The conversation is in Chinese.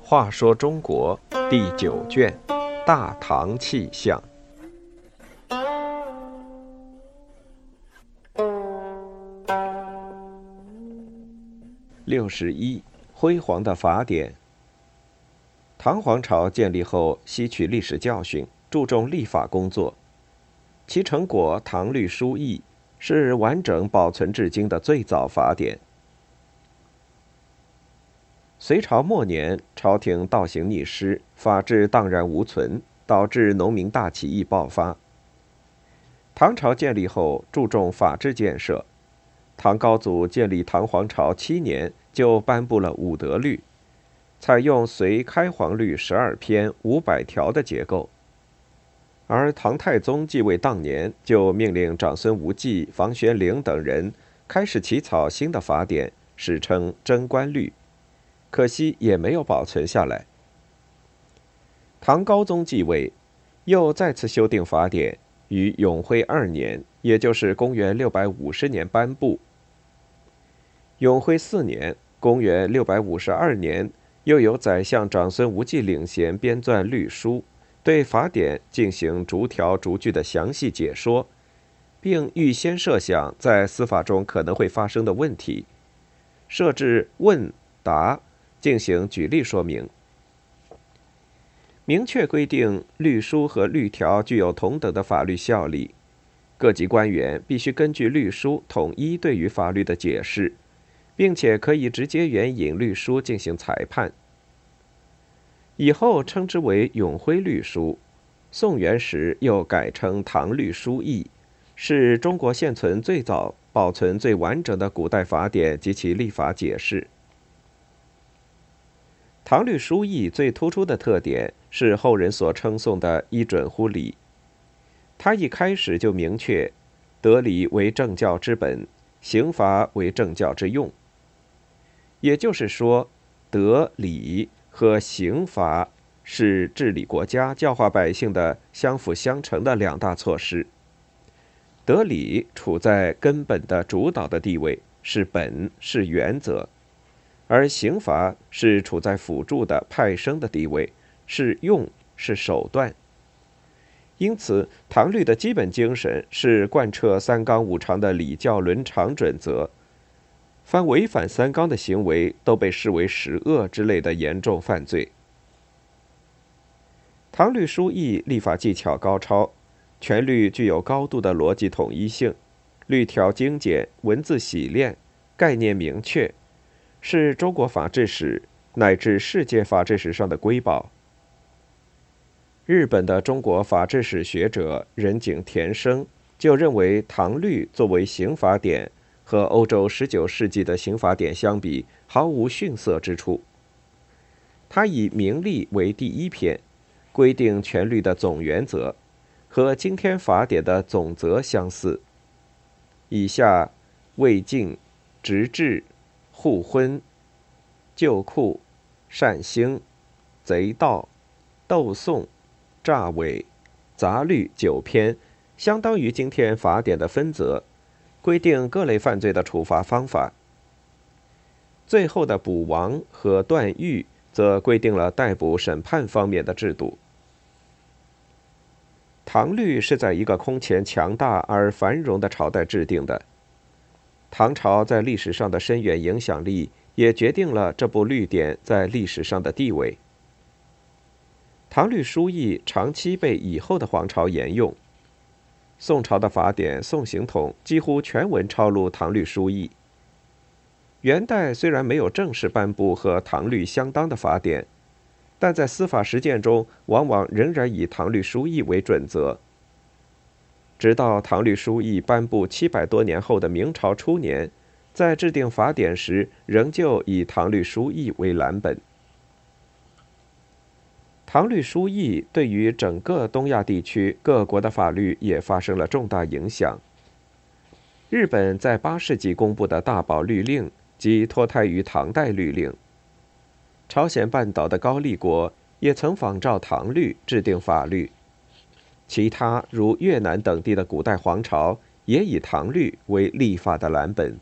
话说中国第九卷《大唐气象》六十一，辉煌的法典。唐皇朝建立后，吸取历史教训，注重立法工作，其成果《唐律疏议》是完整保存至今的最早法典。隋朝末年，朝廷倒行逆施，法治荡然无存，导致农民大起义爆发。唐朝建立后，注重法治建设。唐高祖建立唐皇朝七年，就颁布了五德律，采用隋开皇律十二篇五百条的结构。而唐太宗继位当年，就命令长孙无忌、房玄龄等人开始起草新的法典，史称《贞观律》。可惜也没有保存下来。唐高宗继位，又再次修订法典，于永徽二年，也就是公元六百五十年颁布。永徽四年，公元六百五十二年，又由宰相长孙无忌领衔编撰律书，对法典进行逐条逐句的详细解说，并预先设想在司法中可能会发生的问题，设置问答。进行举例说明，明确规定律书和律条具有同等的法律效力，各级官员必须根据律书统一对于法律的解释，并且可以直接援引律书进行裁判。以后称之为《永徽律书》，宋元时又改称《唐律疏议》，是中国现存最早、保存最完整的古代法典及其立法解释。《唐律疏议》最突出的特点是后人所称颂的“一准乎理”。他一开始就明确，德理为政教之本，刑罚为政教之用。也就是说，德理和刑罚是治理国家、教化百姓的相辅相成的两大措施。德理处在根本的主导的地位，是本，是原则。而刑罚是处在辅助的派生的地位，是用是手段。因此，唐律的基本精神是贯彻三纲五常的礼教伦常准则，凡违反三纲的行为都被视为十恶之类的严重犯罪。唐律疏议立法技巧高超，全律具有高度的逻辑统一性，律条精简，文字洗练，概念明确。是中国法治史乃至世界法治史上的瑰宝。日本的中国法治史学者仁井田生就认为，唐律作为刑法典，和欧洲十九世纪的刑法典相比，毫无逊色之处。它以名例为第一篇，规定全律的总原则，和今天法典的总则相似。以下魏晋、直至。互婚、旧库、善兴、贼盗、斗讼、诈伪、杂律九篇，相当于今天法典的分则，规定各类犯罪的处罚方法。最后的捕王和断狱，则规定了逮捕、审判方面的制度。唐律是在一个空前强大而繁荣的朝代制定的。唐朝在历史上的深远影响力，也决定了这部律典在历史上的地位。唐律疏议长期被以后的皇朝沿用。宋朝的法典《宋刑统》几乎全文抄录唐律疏议。元代虽然没有正式颁布和唐律相当的法典，但在司法实践中，往往仍然以唐律疏议为准则。直到唐律疏议颁布七百多年后的明朝初年，在制定法典时，仍旧以唐律疏议为蓝本。唐律疏议对于整个东亚地区各国的法律也发生了重大影响。日本在八世纪公布的大宝律令，即脱胎于唐代律令。朝鲜半岛的高丽国也曾仿照唐律制定法律。其他如越南等地的古代皇朝也以唐律为立法的蓝本。